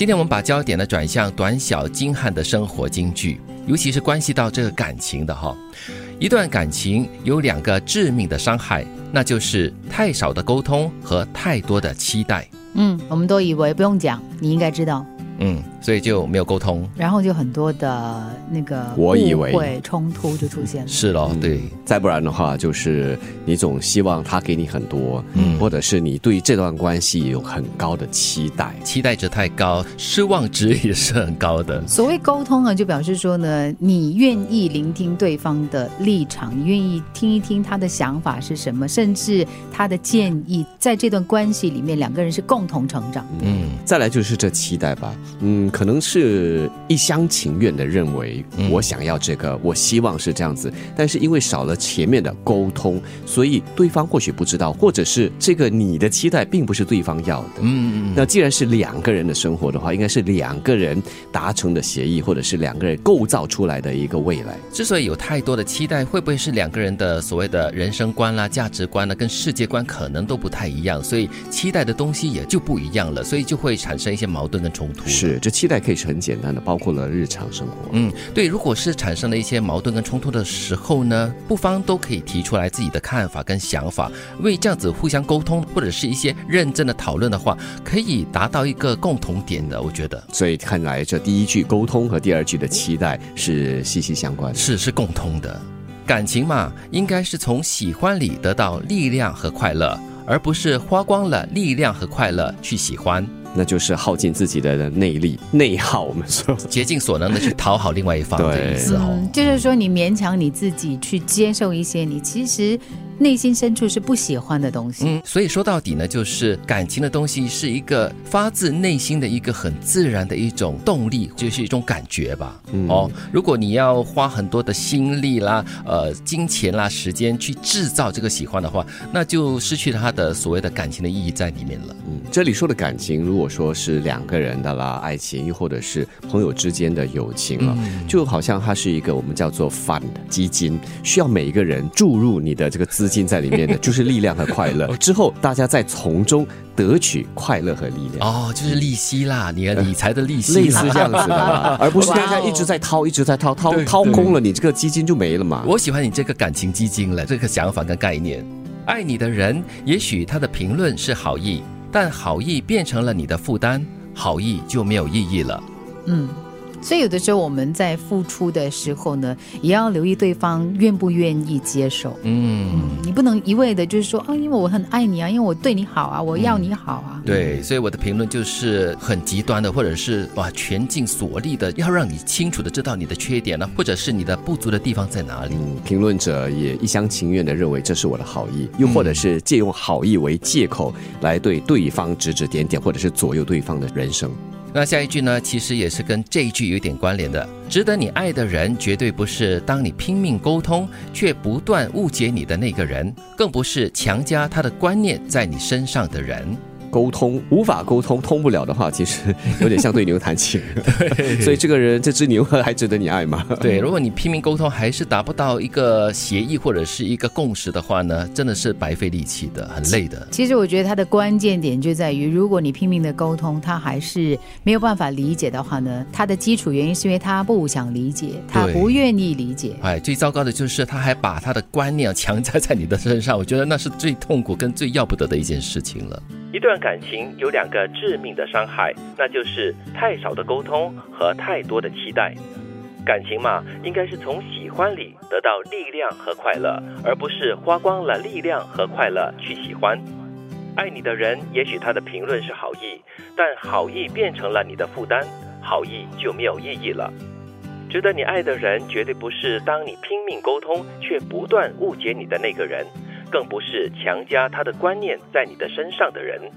今天我们把焦点呢转向短小精悍的生活金句，尤其是关系到这个感情的哈。一段感情有两个致命的伤害，那就是太少的沟通和太多的期待。嗯，我们都以为不用讲，你应该知道。嗯，所以就没有沟通，然后就很多的那个我以为会冲突就出现了。是咯，对，再不然的话，就是你总希望他给你很多，嗯，或者是你对这段关系有很高的期待，期待值太高，失望值也是很高的。所谓沟通啊，就表示说呢，你愿意聆听对方的立场，你愿意听一听他的想法是什么，甚至他的建议，在这段关系里面，两个人是共同成长。嗯，再来就是这期待吧。嗯，可能是一厢情愿的认为我想要这个，我希望是这样子，但是因为少了前面的沟通，所以对方或许不知道，或者是这个你的期待并不是对方要的。嗯，那既然是两个人的生活的话，应该是两个人达成的协议，或者是两个人构造出来的一个未来。之所以有太多的期待，会不会是两个人的所谓的人生观啦、价值观呢，跟世界观可能都不太一样，所以期待的东西也就不一样了，所以就会产生一些矛盾跟冲突。是，这期待可以是很简单的，包括了日常生活。嗯，对。如果是产生了一些矛盾跟冲突的时候呢，不妨都可以提出来自己的看法跟想法，为这样子互相沟通，或者是一些认真的讨论的话，可以达到一个共同点的。我觉得，所以看来这第一句沟通和第二句的期待是息息相关，是是共通的。感情嘛，应该是从喜欢里得到力量和快乐，而不是花光了力量和快乐去喜欢。那就是耗尽自己的内力，内耗。我们说，竭尽所能的去讨好另外一方的意思哦。就是说，你勉强你自己去接受一些，你其实。内心深处是不喜欢的东西，嗯，所以说到底呢，就是感情的东西是一个发自内心的一个很自然的一种动力，就是一种感觉吧。哦，如果你要花很多的心力啦、呃金钱啦、时间去制造这个喜欢的话，那就失去了它的所谓的感情的意义在里面了。嗯，这里说的感情，如果说是两个人的啦，爱情又或者是朋友之间的友情了，就好像它是一个我们叫做 fund 基金，需要每一个人注入你的这个资。进在里面的 就是力量和快乐，之后大家再从中得取快乐和力量。哦，就是利息啦，你的理财的利息，类似这样子的，而不是大家一直在掏，一直在掏，掏掏空了，你这个基金就没了嘛。我喜欢你这个感情基金了，这个想法跟概念。爱你的人，也许他的评论是好意，但好意变成了你的负担，好意就没有意义了。嗯。所以有的时候我们在付出的时候呢，也要留意对方愿不愿意接受。嗯，你不能一味的就是说啊，因为我很爱你啊，因为我对你好啊，我要你好啊。对，所以我的评论就是很极端的，或者是哇全尽所力的，要让你清楚的知道你的缺点呢，或者是你的不足的地方在哪里。评论者也一厢情愿的认为这是我的好意，又或者是借用好意为借口来对对方指指点点，或者是左右对方的人生。那下一句呢？其实也是跟这一句有点关联的。值得你爱的人，绝对不是当你拼命沟通却不断误解你的那个人，更不是强加他的观念在你身上的人。沟通无法沟通，通不了的话，其实有点像对牛弹琴。对，所以这个人这只牛还值得你爱吗？对，如果你拼命沟通还是达不到一个协议或者是一个共识的话呢，真的是白费力气的，很累的。其实我觉得他的关键点就在于，如果你拼命的沟通，他还是没有办法理解的话呢，他的基础原因是因为他不想理解，他不愿意理解。哎，最糟糕的就是他还把他的观念强加在你的身上，我觉得那是最痛苦跟最要不得的一件事情了。一段感情有两个致命的伤害，那就是太少的沟通和太多的期待。感情嘛，应该是从喜欢里得到力量和快乐，而不是花光了力量和快乐去喜欢。爱你的人，也许他的评论是好意，但好意变成了你的负担，好意就没有意义了。值得你爱的人，绝对不是当你拼命沟通却不断误解你的那个人。更不是强加他的观念在你的身上的人。